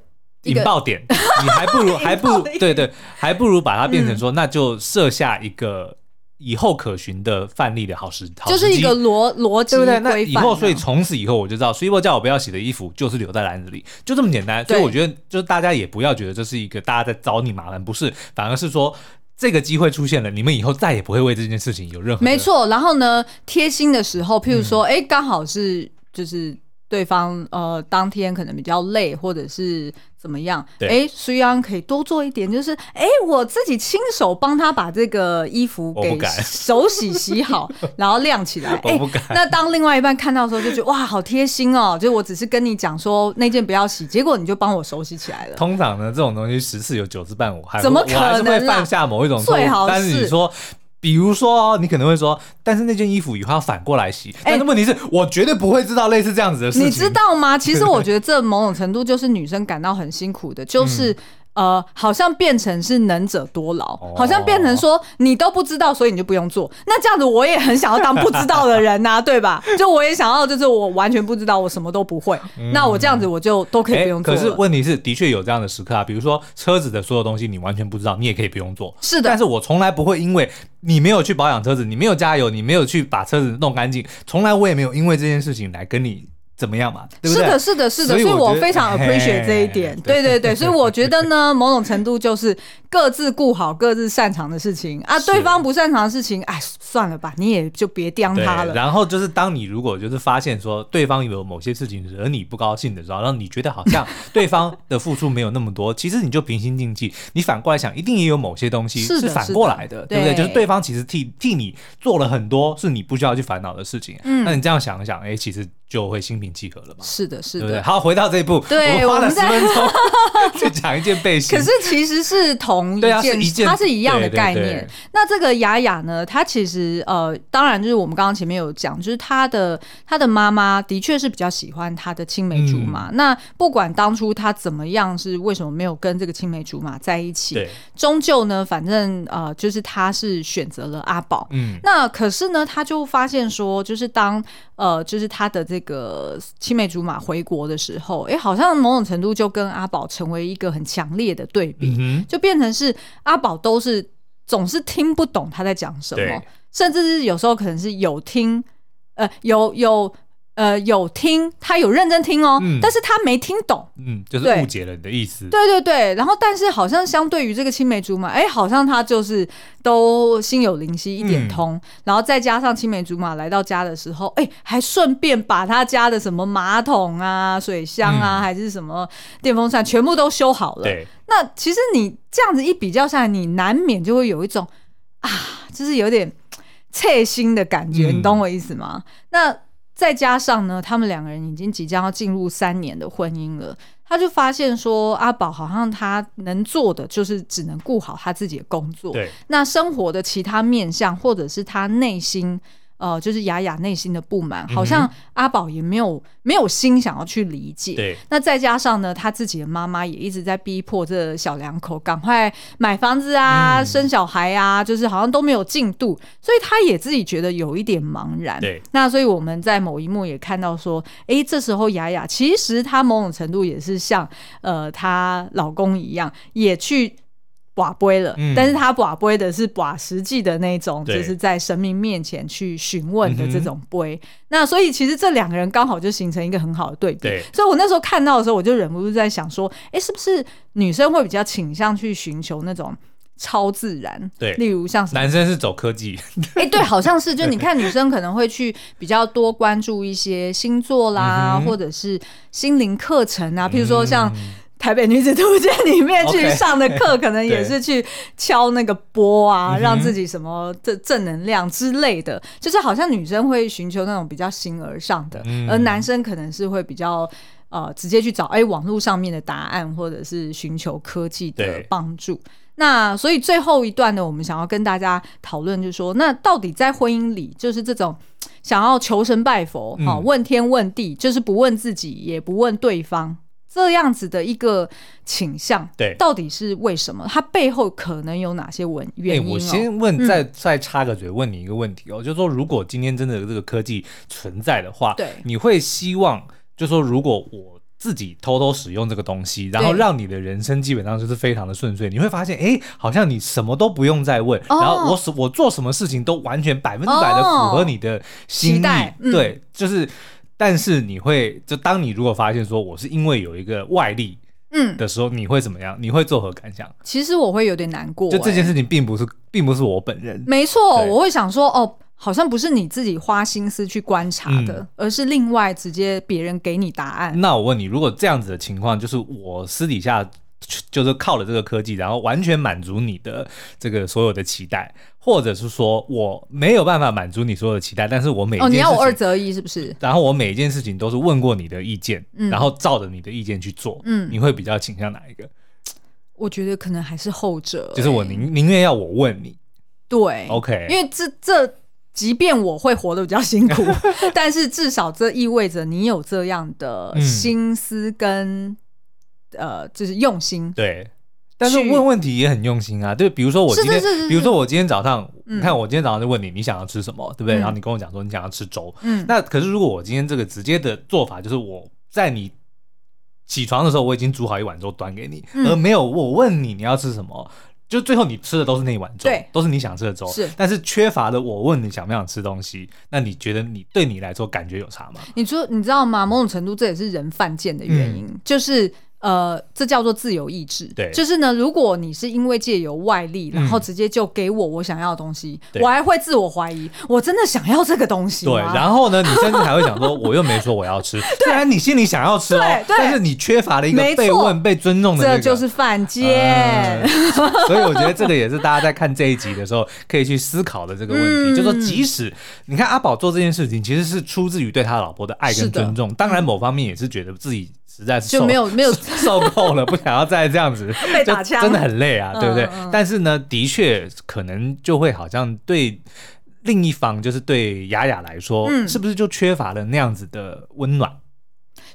引爆点，你还不如 [LAUGHS] 还不如对对，还不如把它变成说，那就设下一个。以后可循的范例的好时，就是一个逻逻辑，对不对？那以后，所以从此以后我就知道，Sweetboy 叫我不要洗的衣服就是留在篮子里，就这么简单。所以我觉得，就是大家也不要觉得这是一个大家在找你麻烦，不是，反而是说这个机会出现了，你们以后再也不会为这件事情有任何。没错，然后呢，贴心的时候，譬如说，哎、嗯，刚好是就是。对方呃，当天可能比较累，或者是怎么样？哎，虽然可以多做一点，就是哎，我自己亲手帮他把这个衣服给手洗洗好，[LAUGHS] 然后晾起来。哎，那当另外一半看到的时候，就觉得哇，好贴心哦！就我只是跟你讲说那件不要洗，结果你就帮我手洗起来了。通常呢，这种东西十次有九次半，我还怎么可能会犯下某一种错好，但是你说。比如说，你可能会说，但是那件衣服以后要反过来洗。但是问题是我绝对不会知道类似这样子的事情。你知道吗？其实我觉得这某种程度就是女生感到很辛苦的，就 [LAUGHS] 是。呃，好像变成是能者多劳，好像变成说你都不知道，所以你就不用做。那这样子，我也很想要当不知道的人呐，[LAUGHS] 对吧？就我也想要，就是我完全不知道，我什么都不会。那我这样子，我就都可以不用做。可是问题是，的确有这样的时刻啊，比如说车子的所有东西你完全不知道，你也可以不用做。是的，但是我从来不会因为你没有去保养车子，你没有加油，你没有去把车子弄干净，从来我也没有因为这件事情来跟你。怎么样嘛？对不对？是的，是的，是的，所以，我我非常 appreciate 这一点。对对对，所以我觉得呢，[LAUGHS] 某种程度就是各自顾好各自擅长的事情啊，对方不擅长的事情，哎，算了吧，你也就别刁他了。然后就是当你如果就是发现说对方有某些事情惹你不高兴的时候，然后你觉得好像 [LAUGHS] 对方的付出没有那么多，其实你就平心静气，你反过来想，一定也有某些东西是反过来的，对不对？就是对方其实替替你做了很多是你不需要去烦恼的事情。嗯，那你这样想一想，哎，其实。就会心平气和了嘛？是的，是的，对对，好，回到这一步，对，我们花了十分钟 [LAUGHS] 去讲一件背心，可是其实是同一件，啊、一件它是一样的概念。那这个雅雅呢，她其实呃，当然就是我们刚刚前面有讲，就是她的她的妈妈的确是比较喜欢她的青梅竹马。嗯、那不管当初她怎么样，是为什么没有跟这个青梅竹马在一起？对，终究呢，反正呃，就是她是选择了阿宝。嗯，那可是呢，她就发现说，就是当呃，就是她的这个。这个青梅竹马回国的时候，哎，好像某种程度就跟阿宝成为一个很强烈的对比，嗯、就变成是阿宝都是总是听不懂他在讲什么，甚至是有时候可能是有听，呃，有有。呃，有听，他有认真听哦，嗯、但是他没听懂，嗯，就是误解了你的意思。对对对，然后但是好像相对于这个青梅竹马，哎，好像他就是都心有灵犀一点通，嗯、然后再加上青梅竹马来到家的时候，哎，还顺便把他家的什么马桶啊、水箱啊，嗯、还是什么电风扇全部都修好了。对，那其实你这样子一比较下来，你难免就会有一种啊，就是有点 [TSK] 切心的感觉，嗯、你懂我意思吗？那。再加上呢，他们两个人已经即将要进入三年的婚姻了，他就发现说，阿宝好像他能做的就是只能顾好他自己的工作，对，那生活的其他面向或者是他内心。呃，就是雅雅内心的不满，好像阿宝也没有没有心想要去理解。对，那再加上呢，他自己的妈妈也一直在逼迫这小两口赶快买房子啊，嗯、生小孩啊，就是好像都没有进度，所以他也自己觉得有一点茫然。对，那所以我们在某一幕也看到说，哎、欸，这时候雅雅其实她某种程度也是像呃她老公一样，也去。寡杯了，嗯、但是他寡杯的是寡实际的那种，就是在神明面前去询问的这种杯。嗯、那所以其实这两个人刚好就形成一个很好的对比。对所以我那时候看到的时候，我就忍不住在想说，哎，是不是女生会比较倾向去寻求那种超自然？对，例如像男生是走科技。哎，对，好像是。就你 [LAUGHS] 看，女生可能会去比较多关注一些星座啦，嗯、或者是心灵课程啊，譬如说像。台北女子图鉴里面 [LAUGHS] 去上的课，可能也是去敲那个波啊，对。让自己什么正正能量之类的，就是好像女生会寻求那种比较形而上的，嗯、而男生可能是会比较呃直接去找哎网络上面的答案，或者是寻求科技的帮助。那所以最后一段呢，我们想要跟大家讨论，就是说，那到底在婚姻里，就是这种想要求神拜佛，哈、嗯，问天问地，就是不问自己，也不问对方。这样子的一个倾向，对，到底是为什么？它背后可能有哪些文原因？哦？我先问，再再插个嘴，问你一个问题哦，嗯、就是说，如果今天真的这个科技存在的话，对，你会希望，就是说，如果我自己偷偷使用这个东西，然后让你的人生基本上就是非常的顺遂，你会发现，哎，好像你什么都不用再问，哦、然后我我做什么事情都完全百分之百的符合你的心意，对，就是。但是你会，就当你如果发现说我是因为有一个外力，嗯的时候，嗯、你会怎么样？你会作何感想？其实我会有点难过、欸，就这件事情并不是，并不是我本人。没错，我会想说，哦，好像不是你自己花心思去观察的，嗯、而是另外直接别人给你答案。那我问你，如果这样子的情况，就是我私底下。就是靠了这个科技，然后完全满足你的这个所有的期待，或者是说我没有办法满足你所有的期待，但是我每件事情，哦，你要我二择一是不是？然后我每一件事情都是问过你的意见，嗯，然后照着你的意见去做，嗯，你会比较倾向哪一个？我觉得可能还是后者，欸，就是我宁宁愿要我问你，对，OK，因为这这，即便我会活得比较辛苦，[LAUGHS] 但是至少这意味着你有这样的心思跟。呃，就是用心对，但是问问题也很用心啊。就，比如说我今天，比如说我今天早上，你看我今天早上就问你，你想要吃什么，对不对？然后你跟我讲说你想要吃粥。嗯，那可是如果我今天这个直接的做法，就是我在你起床的时候，我已经煮好一碗粥端给你，而没有我问你你要吃什么，就最后你吃的都是那一碗粥，对，都是你想吃的粥。是，但是缺乏了我问你想不想吃东西，那你觉得你对你来说感觉有差吗？你说你知道吗？某种程度这也是人犯贱的原因，嗯、就是。呃，这叫做自由意志。对，就是呢，如果你是因为借由外力，然后直接就给我我想要的东西，嗯、我还会自我怀疑，我真的想要这个东西。对，然后呢，你甚至还会想说，我又没说我要吃，[LAUGHS] 虽然你心里想要吃哦，但是你缺乏了一个被问、被尊重的、这个，这就是犯贱、嗯。[LAUGHS] 所以我觉得这个也是大家在看这一集的时候可以去思考的这个问题，嗯、就说即使你看阿宝做这件事情，其实是出自于对他老婆的爱跟尊重，当然某方面也是觉得自己。实在是就没有没有 [LAUGHS] 受够了，不想要再这样子 [LAUGHS] 被打枪，真的很累啊，对不对？嗯嗯、但是呢，的确可能就会好像对另一方，就是对雅雅来说，嗯、是不是就缺乏了那样子的温暖？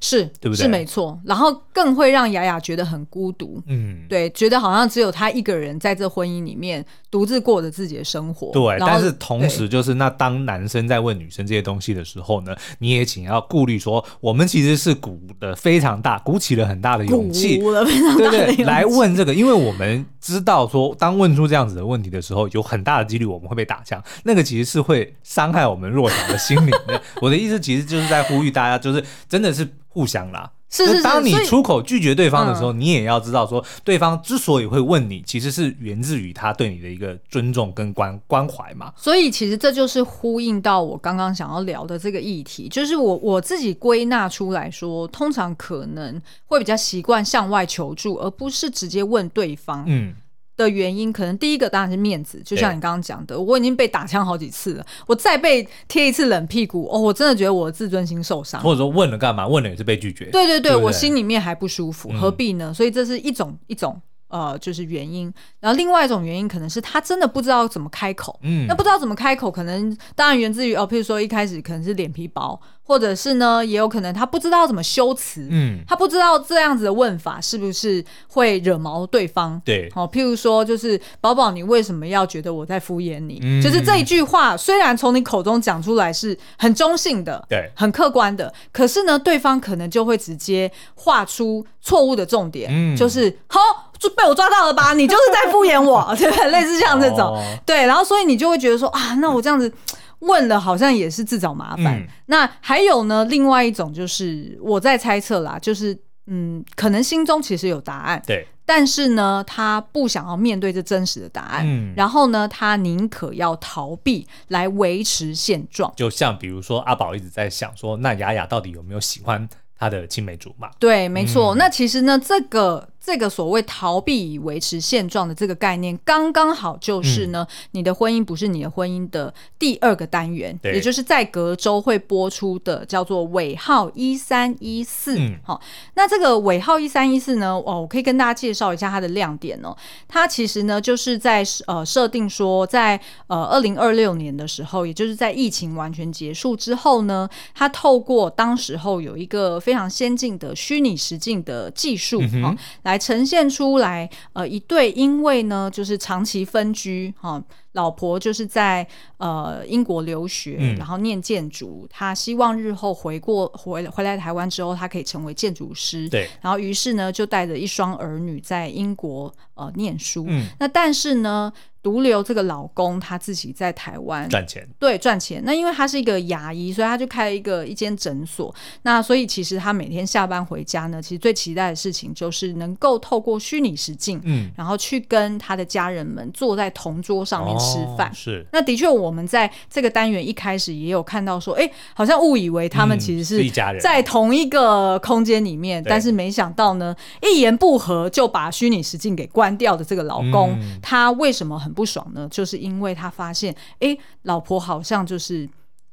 是，对不对？是没错，然后更会让雅雅觉得很孤独，嗯，对，觉得好像只有她一个人在这婚姻里面独自过着自己的生活。对，但是同时就是，那当男生在问女生这些东西的时候呢，你也请要顾虑说，我们其实是鼓的非常大，鼓起了很大的勇气，鼓了非常大的勇气，对对，来问这个，因为我们知道说，当问出这样子的问题的时候，有很大的几率我们会被打枪，那个其实是会伤害我们弱小的心灵的。我的意思其实就是在呼吁大家，就是真的是。互相啦，是是是。当你出口拒绝对方的时候，你也要知道说，对方之所以会问你，其实是源自于他对你的一个尊重跟关关怀嘛。所以其实这就是呼应到我刚刚想要聊的这个议题，就是我我自己归纳出来说，通常可能会比较习惯向外求助，而不是直接问对方。嗯。的原因，可能第一个当然是面子，就像你刚刚讲的，我已经被打枪好几次了，我再被贴一次冷屁股，哦，我真的觉得我的自尊心受伤。或者说问了干嘛？问了也是被拒绝。对对对，对对，我心里面还不舒服，何必呢？嗯、所以这是一种一种呃，就是原因。然后另外一种原因，可能是他真的不知道怎么开口。嗯，那不知道怎么开口，可能当然源自于哦，譬如说一开始可能是脸皮薄。或者是呢，也有可能他不知道怎么修辞，嗯，他不知道这样子的问法是不是会惹毛对方，对，哦，譬如说，就是宝宝，你为什么要觉得我在敷衍你？嗯，就是这一句话，虽然从你口中讲出来是很中性的，对，很客观的，可是呢，对方可能就会直接画出错误的重点，嗯，就是好，就被我抓到了吧？你就是在敷衍我，[LAUGHS] 对，类似像这种，哦，对，然后所以你就会觉得说啊，那我这样子。问了好像也是自找麻烦。嗯、那还有呢？另外一种就是我在猜测啦，就是嗯，可能心中其实有答案，对，但是呢，他不想要面对这真实的答案，嗯，然后呢，他宁可要逃避来维持现状。就像比如说阿宝一直在想说，那雅雅到底有没有喜欢他的青梅竹马？对，没错。嗯、那其实呢，这个。这个所谓逃避以维持现状的这个概念，刚刚好就是呢，嗯、你的婚姻不是你的婚姻的第二个单元，也就是在隔周会播出的，叫做尾号一三一四。好，那这个尾号一三一四呢，哦，我可以跟大家介绍一下它的亮点哦。它其实呢，就是在呃设定说在，在呃二零二六年的时候，也就是在疫情完全结束之后呢，它透过当时候有一个非常先进的虚拟实境的技术啊、嗯哦，来。呈现出来，呃，一对因为呢，就是长期分居，哈、哦，老婆就是在呃英国留学，嗯、然后念建筑，他希望日后回过回回来台湾之后，他可以成为建筑师，对，然后于是呢，就带着一双儿女在英国呃念书，嗯，那但是呢。独留这个老公，他自己在台湾赚钱，对，赚钱。那因为他是一个牙医，所以他就开了一个一间诊所。那所以其实他每天下班回家呢，其实最期待的事情就是能够透过虚拟实境，嗯，然后去跟他的家人们坐在同桌上面吃饭。哦、是。那的确，我们在这个单元一开始也有看到说，哎，好像误以为他们其实是一家人，在同一个空间里面，嗯、但是没想到呢，一言不合就把虚拟实境给关掉的这个老公，嗯、他为什么很？不爽呢，就是因为他发现，哎，老婆好像就是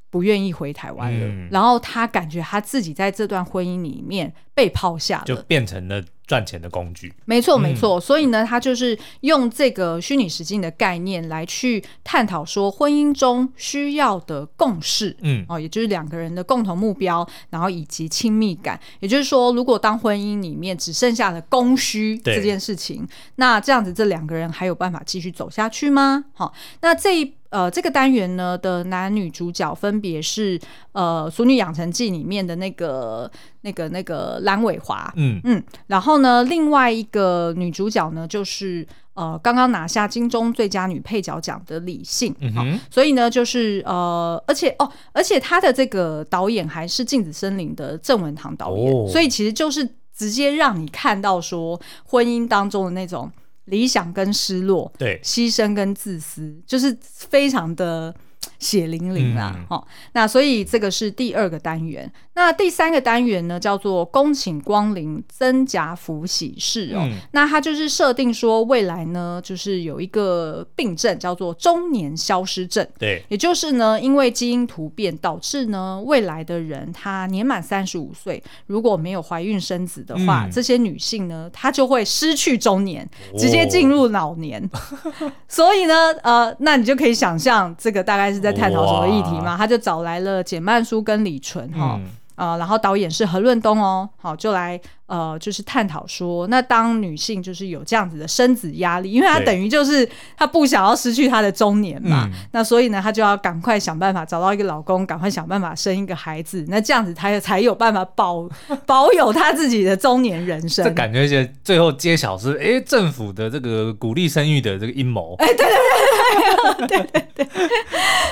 不愿意回台湾了，嗯、然后他感觉他自己在这段婚姻里面被抛下了，就变成了。赚钱的工具，没错没错。嗯、所以呢，他就是用这个虚拟实境的概念来去探讨说，婚姻中需要的共识，嗯，哦，也就是两个人的共同目标，然后以及亲密感。也就是说，如果当婚姻里面只剩下了供需这件事情，那这样子这两个人还有办法继续走下去吗？好、哦，那这一。呃，这个单元呢的男女主角分别是呃《俗女养成记》里面的那个、那个、那个蓝伟华，嗯嗯，然后呢，另外一个女主角呢就是呃刚刚拿下金钟最佳女配角奖的李信，嗯、哦，所以呢就是呃，而且哦，而且他的这个导演还是《镜子森林》的郑文堂导演，哦、所以其实就是直接让你看到说婚姻当中的那种。理想跟失落，对，牺牲跟自私，就是非常的血淋淋啦。好、嗯哦，那所以这个是第二个单元。那第三个单元呢，叫做“恭请光临增加福喜事”哦。嗯、那它就是设定说，未来呢，就是有一个病症叫做中年消失症。对，也就是呢，因为基因突变导致呢，未来的人他年满三十五岁，如果没有怀孕生子的话，嗯、这些女性呢，她就会失去中年，直接进入老年。哦、[LAUGHS] 所以呢，呃，那你就可以想象，这个大概是在探讨什么议题嘛？他就找来了简曼书跟李纯哈。嗯呃，然后导演是何润东哦，好，就来呃，就是探讨说，那当女性就是有这样子的生子压力，因为她等于就是她不想要失去她的中年嘛，嗯、那所以呢，她就要赶快想办法找到一个老公，赶快想办法生一个孩子，那这样子她也才有办法保 [LAUGHS] 保有她自己的中年人生。这感觉是最后揭晓是，哎，政府的这个鼓励生育的这个阴谋。哎，对对对 [LAUGHS] 对对。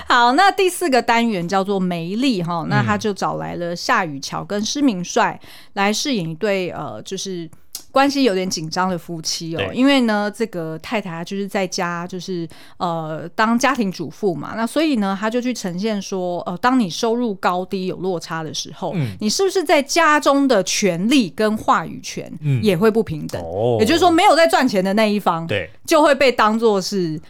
好，那第四个单元叫做梅丽哈，那他就找来了夏雨乔跟施明帅来饰演一对呃，就是关系有点紧张的夫妻哦。对因为呢，这个太太就是在家就是呃当家庭主妇嘛，那所以呢，他就去呈现说，呃，当你收入高低有落差的时候，嗯、你是不是在家中的权利跟话语权也会不平等？嗯、也就是说，没有在赚钱的那一方，对，就会被当做是。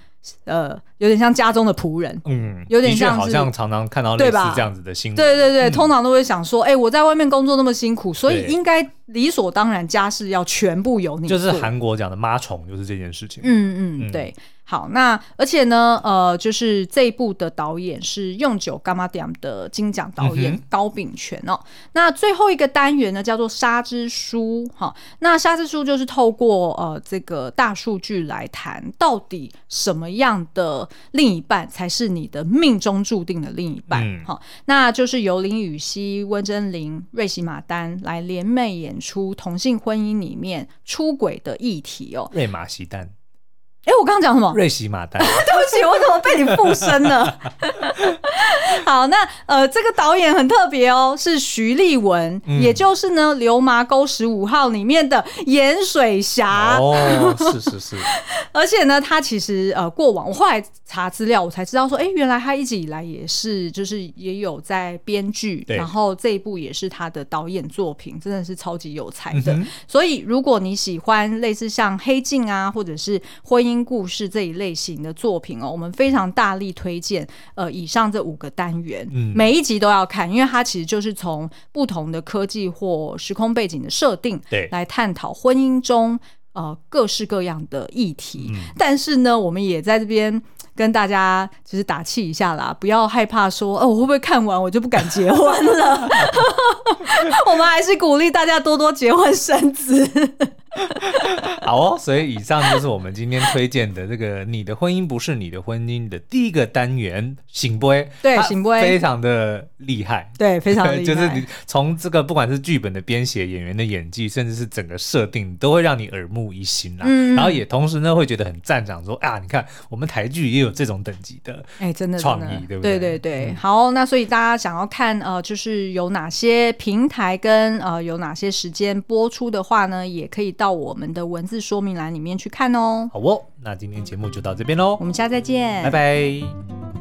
呃，有点像家中的仆人，嗯，有点像，好像常常看到类似这样子的新闻，对对对，嗯、通常都会想说，哎、欸，我在外面工作那么辛苦，所以应该理所当然家事要全部由你，就是韩国讲的妈宠，就是这件事情，嗯嗯，对。好，那而且呢，呃，就是这一部的导演是用九柑仔店的金奖导演高秉权哦。那最后一个单元呢，叫做沙之书，哈，那沙之书就是透过呃这个大数据来谈，到底什么样的另一半才是你的命中注定的另一半？哈、嗯，那就是由林雨熙、温贞菱、瑞喜马丹来联袂演出同性婚姻里面出轨的议题哦。瑞马西丹。哎，我刚刚讲什么？瑞喜马丹。[LAUGHS] 对不起，我怎么被你附身了？[LAUGHS] 好，那呃，这个导演很特别哦，是徐立文，嗯、也就是呢《流麻沟十五号》里面的盐水侠。哦，是是是。[LAUGHS] 而且呢，他其实呃，过往我后来查资料，我才知道说，哎，原来他一直以来也是，就是也有在编剧，对然后这一部也是他的导演作品，真的是超级有才的。嗯、哼所以，如果你喜欢类似像《黑镜》啊，或者是婚姻故事这一类型的作品哦，我们非常大力推荐。呃，以上这五个单元，嗯，每一集都要看，因为它其实就是从不同的科技或时空背景的设定，对，来探讨婚姻中呃各式各样的议题。嗯、但是呢，我们也在这边跟大家就是打气一下啦，不要害怕说，哦，我会不会看完我就不敢结婚了？[LAUGHS] 我们还是鼓励大家多多结婚生子。[LAUGHS] 好哦，所以以上就是我们今天推荐的这个“你的婚姻不是你的婚姻”的第一个单元“醒杯”，对，醒杯非常的厉害，对，非常 [LAUGHS] 厉害。就是你从这个不管是剧本的编写、演员的演技，甚至是整个设定，都会让你耳目一新啦。嗯，然后也同时呢，会觉得很赞赏，说啊，你看我们台剧也有这种等级的，哎，真的创意，对不对？对对对。好，那所以大家想要看呃，就是有哪些平台跟呃有哪些时间播出的话呢，也可以。到我们的文字说明栏里面去看哦。好哦，那今天节目就到这边喽，我们下次再见，拜拜。